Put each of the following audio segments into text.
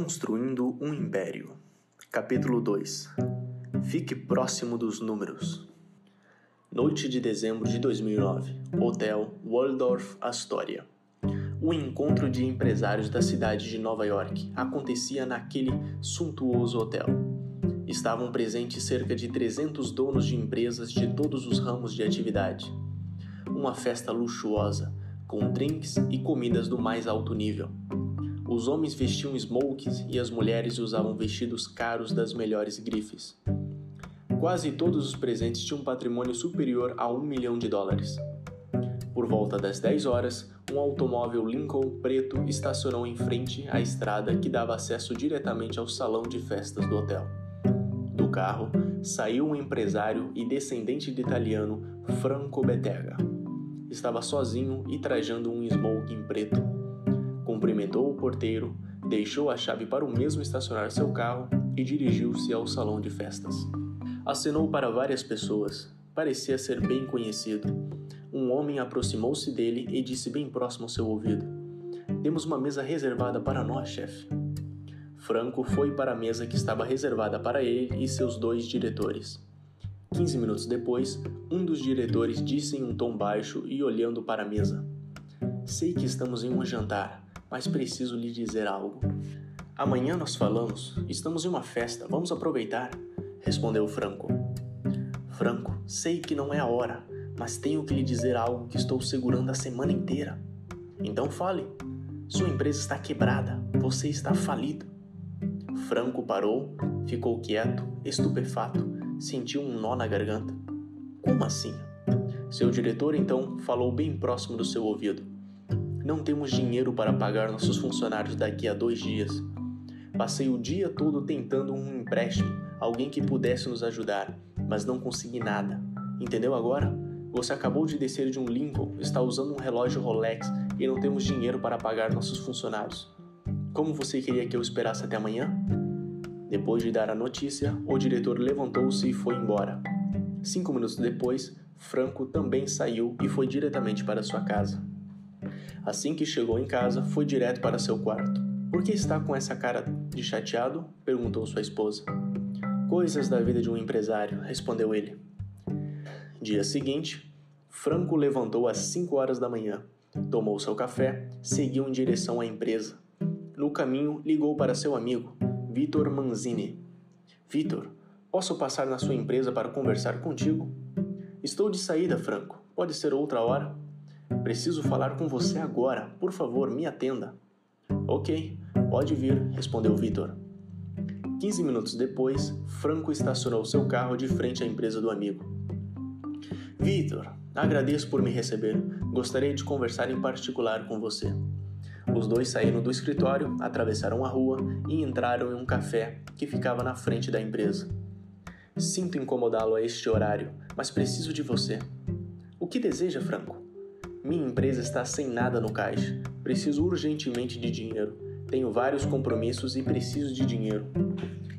Construindo um Império. Capítulo 2 Fique próximo dos números. Noite de dezembro de 2009. Hotel Waldorf Astoria. O encontro de empresários da cidade de Nova York acontecia naquele suntuoso hotel. Estavam presentes cerca de 300 donos de empresas de todos os ramos de atividade. Uma festa luxuosa, com drinks e comidas do mais alto nível os homens vestiam smokes e as mulheres usavam vestidos caros das melhores grifes. Quase todos os presentes tinham um patrimônio superior a um milhão de dólares. Por volta das 10 horas, um automóvel Lincoln preto estacionou em frente à estrada que dava acesso diretamente ao salão de festas do hotel. Do carro saiu um empresário e descendente de italiano Franco Bettega. Estava sozinho e trajando um smoking preto cumprimentou o porteiro, deixou a chave para o mesmo estacionar seu carro e dirigiu-se ao salão de festas. Acenou para várias pessoas, parecia ser bem conhecido. Um homem aproximou-se dele e disse bem próximo ao seu ouvido: Temos uma mesa reservada para nós, chefe. Franco foi para a mesa que estava reservada para ele e seus dois diretores. Quinze minutos depois, um dos diretores disse em um tom baixo e olhando para a mesa: Sei que estamos em um jantar, mas preciso lhe dizer algo. Amanhã nós falamos, estamos em uma festa, vamos aproveitar, respondeu Franco. Franco, sei que não é a hora, mas tenho que lhe dizer algo que estou segurando a semana inteira. Então fale. Sua empresa está quebrada, você está falido. Franco parou, ficou quieto, estupefato, sentiu um nó na garganta. Como assim? Seu diretor então falou bem próximo do seu ouvido. Não temos dinheiro para pagar nossos funcionários daqui a dois dias. Passei o dia todo tentando um empréstimo, alguém que pudesse nos ajudar, mas não consegui nada. Entendeu agora? Você acabou de descer de um Lincoln, está usando um relógio Rolex e não temos dinheiro para pagar nossos funcionários. Como você queria que eu esperasse até amanhã? Depois de dar a notícia, o diretor levantou-se e foi embora. Cinco minutos depois, Franco também saiu e foi diretamente para sua casa. Assim que chegou em casa, foi direto para seu quarto. Por que está com essa cara de chateado? perguntou sua esposa. Coisas da vida de um empresário, respondeu ele. Dia seguinte, Franco levantou às 5 horas da manhã, tomou seu café, seguiu em direção à empresa. No caminho, ligou para seu amigo, Vitor Manzini. Vitor, posso passar na sua empresa para conversar contigo? Estou de saída, Franco. Pode ser outra hora? Preciso falar com você agora. Por favor, me atenda. Ok, pode vir, respondeu Vitor. Quinze minutos depois, Franco estacionou seu carro de frente à empresa do amigo. Vitor, agradeço por me receber. Gostaria de conversar em particular com você. Os dois saíram do escritório, atravessaram a rua e entraram em um café que ficava na frente da empresa. Sinto incomodá-lo a este horário, mas preciso de você. O que deseja, Franco? Minha empresa está sem nada no caixa. Preciso urgentemente de dinheiro. Tenho vários compromissos e preciso de dinheiro.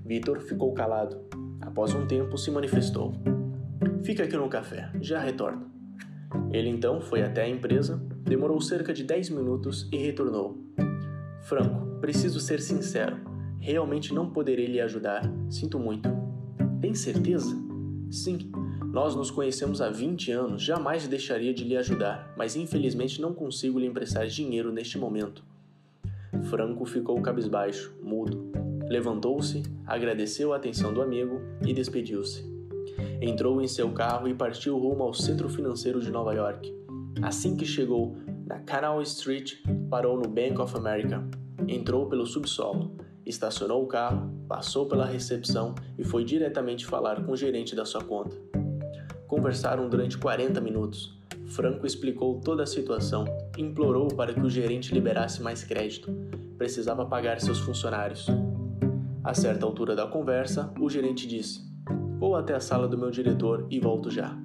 Vitor ficou calado. Após um tempo, se manifestou. Fica aqui no café, já retorno. Ele então foi até a empresa, demorou cerca de 10 minutos e retornou. Franco, preciso ser sincero. Realmente não poderei lhe ajudar. Sinto muito. Tem certeza? Sim, nós nos conhecemos há 20 anos, jamais deixaria de lhe ajudar, mas infelizmente não consigo lhe emprestar dinheiro neste momento. Franco ficou cabisbaixo, mudo. Levantou-se, agradeceu a atenção do amigo e despediu-se. Entrou em seu carro e partiu rumo ao centro financeiro de Nova York. Assim que chegou na Canal Street, parou no Bank of America. Entrou pelo subsolo, estacionou o carro, passou pela recepção e foi diretamente falar com o gerente da sua conta. Conversaram durante 40 minutos. Franco explicou toda a situação, implorou para que o gerente liberasse mais crédito. Precisava pagar seus funcionários. A certa altura da conversa, o gerente disse: Vou até a sala do meu diretor e volto já.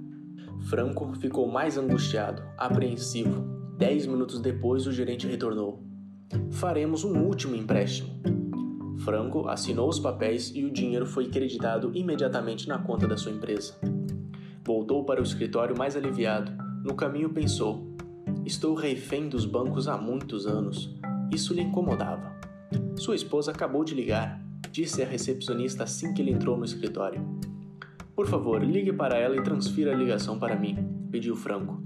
Franco ficou mais angustiado, apreensivo. Dez minutos depois, o gerente retornou. Faremos um último empréstimo. Franco assinou os papéis e o dinheiro foi creditado imediatamente na conta da sua empresa. Voltou para o escritório mais aliviado. No caminho pensou: Estou refém dos bancos há muitos anos. Isso lhe incomodava. Sua esposa acabou de ligar, disse a recepcionista assim que ele entrou no escritório. Por favor, ligue para ela e transfira a ligação para mim, pediu Franco.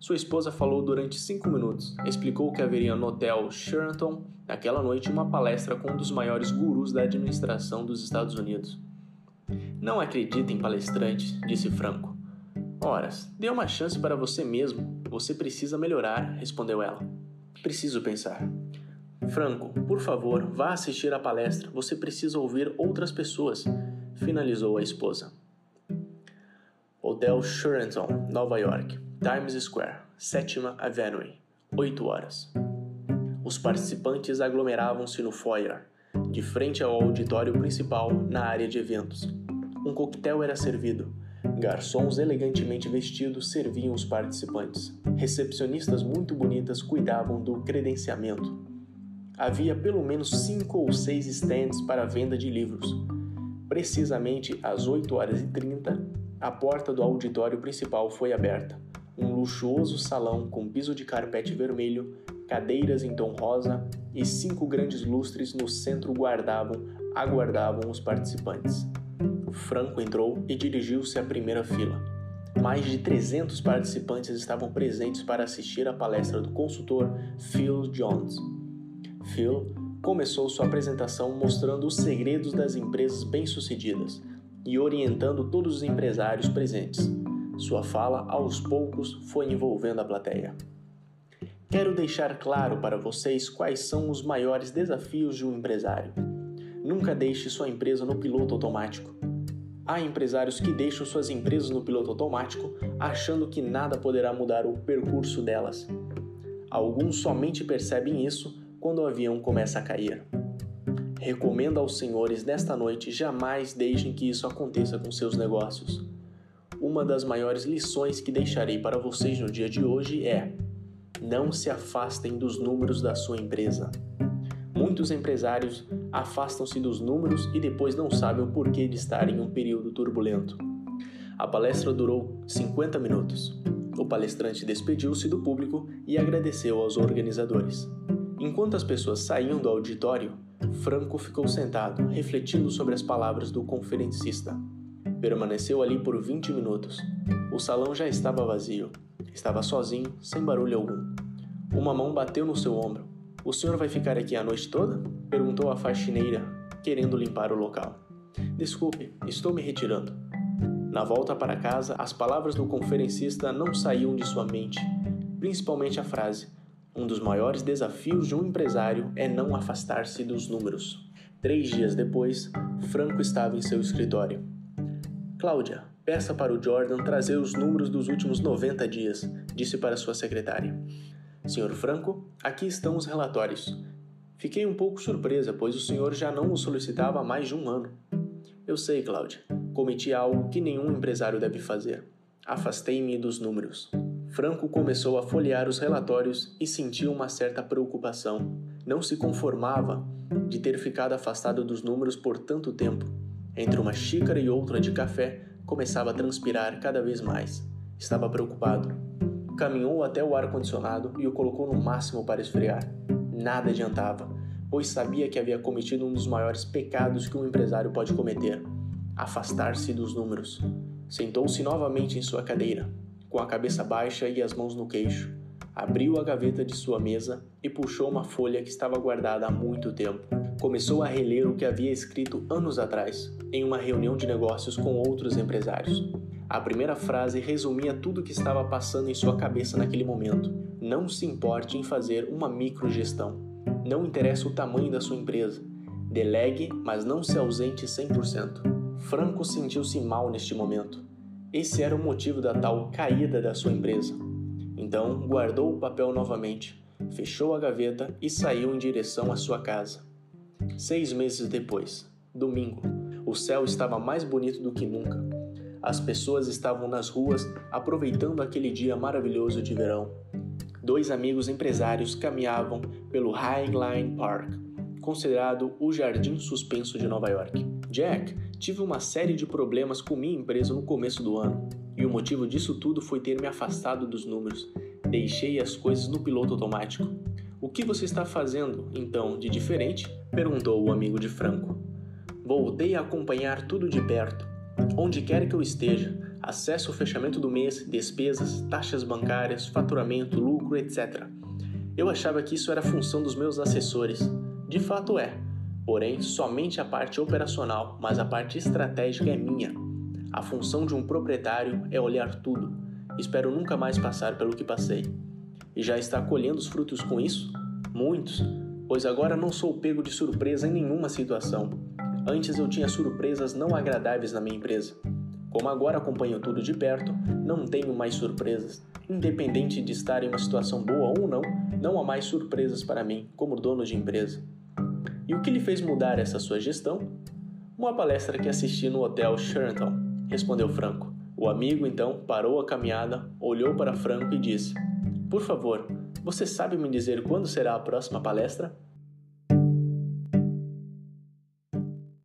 Sua esposa falou durante cinco minutos, explicou que haveria no hotel Sheraton naquela noite uma palestra com um dos maiores gurus da administração dos Estados Unidos. Não acredita em palestrantes, disse Franco. Horas, dê uma chance para você mesmo. Você precisa melhorar, respondeu ela. Preciso pensar. Franco, por favor, vá assistir à palestra. Você precisa ouvir outras pessoas, finalizou a esposa. Hotel Sheraton, Nova York, Times Square, Sétima Avenue, 8 horas. Os participantes aglomeravam-se no foyer, de frente ao auditório principal na área de eventos. Um coquetel era servido. Garçons elegantemente vestidos serviam os participantes. Recepcionistas muito bonitas cuidavam do credenciamento. Havia pelo menos cinco ou seis stands para venda de livros. Precisamente às 8 horas e 30, a porta do auditório principal foi aberta. Um luxuoso salão com piso de carpete vermelho, cadeiras em tom rosa e cinco grandes lustres no centro guardavam, aguardavam os participantes. Franco entrou e dirigiu-se à primeira fila. Mais de 300 participantes estavam presentes para assistir à palestra do consultor Phil Jones. Phil começou sua apresentação mostrando os segredos das empresas bem-sucedidas, e orientando todos os empresários presentes. Sua fala, aos poucos, foi envolvendo a plateia. Quero deixar claro para vocês quais são os maiores desafios de um empresário. Nunca deixe sua empresa no piloto automático. Há empresários que deixam suas empresas no piloto automático achando que nada poderá mudar o percurso delas. Alguns somente percebem isso quando o avião começa a cair. Recomendo aos senhores nesta noite jamais deixem que isso aconteça com seus negócios. Uma das maiores lições que deixarei para vocês no dia de hoje é: não se afastem dos números da sua empresa. Muitos empresários afastam-se dos números e depois não sabem o porquê de estar em um período turbulento. A palestra durou 50 minutos. O palestrante despediu-se do público e agradeceu aos organizadores. Enquanto as pessoas saíam do auditório, Franco ficou sentado, refletindo sobre as palavras do conferencista. Permaneceu ali por 20 minutos. O salão já estava vazio. Estava sozinho, sem barulho algum. Uma mão bateu no seu ombro. O senhor vai ficar aqui a noite toda? perguntou a faxineira, querendo limpar o local. Desculpe, estou me retirando. Na volta para casa, as palavras do conferencista não saíam de sua mente, principalmente a frase: um dos maiores desafios de um empresário é não afastar-se dos números. Três dias depois, Franco estava em seu escritório. Cláudia, peça para o Jordan trazer os números dos últimos 90 dias, disse para sua secretária. Senhor Franco, aqui estão os relatórios. Fiquei um pouco surpresa, pois o senhor já não o solicitava há mais de um ano. Eu sei, Cláudia. Cometi algo que nenhum empresário deve fazer. Afastei-me dos números. Franco começou a folhear os relatórios e sentiu uma certa preocupação. Não se conformava de ter ficado afastado dos números por tanto tempo. Entre uma xícara e outra de café, começava a transpirar cada vez mais. Estava preocupado. Caminhou até o ar-condicionado e o colocou no máximo para esfriar. Nada adiantava, pois sabia que havia cometido um dos maiores pecados que um empresário pode cometer: afastar-se dos números. Sentou-se novamente em sua cadeira, com a cabeça baixa e as mãos no queixo. Abriu a gaveta de sua mesa e puxou uma folha que estava guardada há muito tempo. Começou a reler o que havia escrito anos atrás, em uma reunião de negócios com outros empresários. A primeira frase resumia tudo o que estava passando em sua cabeça naquele momento. Não se importe em fazer uma microgestão. Não interessa o tamanho da sua empresa. Delegue, mas não se ausente 100%. Franco sentiu-se mal neste momento. Esse era o motivo da tal caída da sua empresa. Então guardou o papel novamente, fechou a gaveta e saiu em direção à sua casa. Seis meses depois, domingo, o céu estava mais bonito do que nunca. As pessoas estavam nas ruas aproveitando aquele dia maravilhoso de verão. Dois amigos empresários caminhavam pelo Highline Park, considerado o jardim suspenso de Nova York. Jack, tive uma série de problemas com minha empresa no começo do ano, e o motivo disso tudo foi ter me afastado dos números. Deixei as coisas no piloto automático. O que você está fazendo, então, de diferente? perguntou o amigo de Franco. Voltei a acompanhar tudo de perto. Onde quer que eu esteja, acesso ao fechamento do mês, despesas, taxas bancárias, faturamento, lucro, etc. Eu achava que isso era função dos meus assessores. De fato é, porém somente a parte operacional, mas a parte estratégica é minha. A função de um proprietário é olhar tudo. Espero nunca mais passar pelo que passei. E já está colhendo os frutos com isso? Muitos, pois agora não sou pego de surpresa em nenhuma situação. Antes eu tinha surpresas não agradáveis na minha empresa. Como agora acompanho tudo de perto, não tenho mais surpresas. Independente de estar em uma situação boa ou não, não há mais surpresas para mim como dono de empresa. E o que lhe fez mudar essa sua gestão? Uma palestra que assisti no hotel Sheraton, respondeu Franco. O amigo então parou a caminhada, olhou para Franco e disse: Por favor, você sabe me dizer quando será a próxima palestra?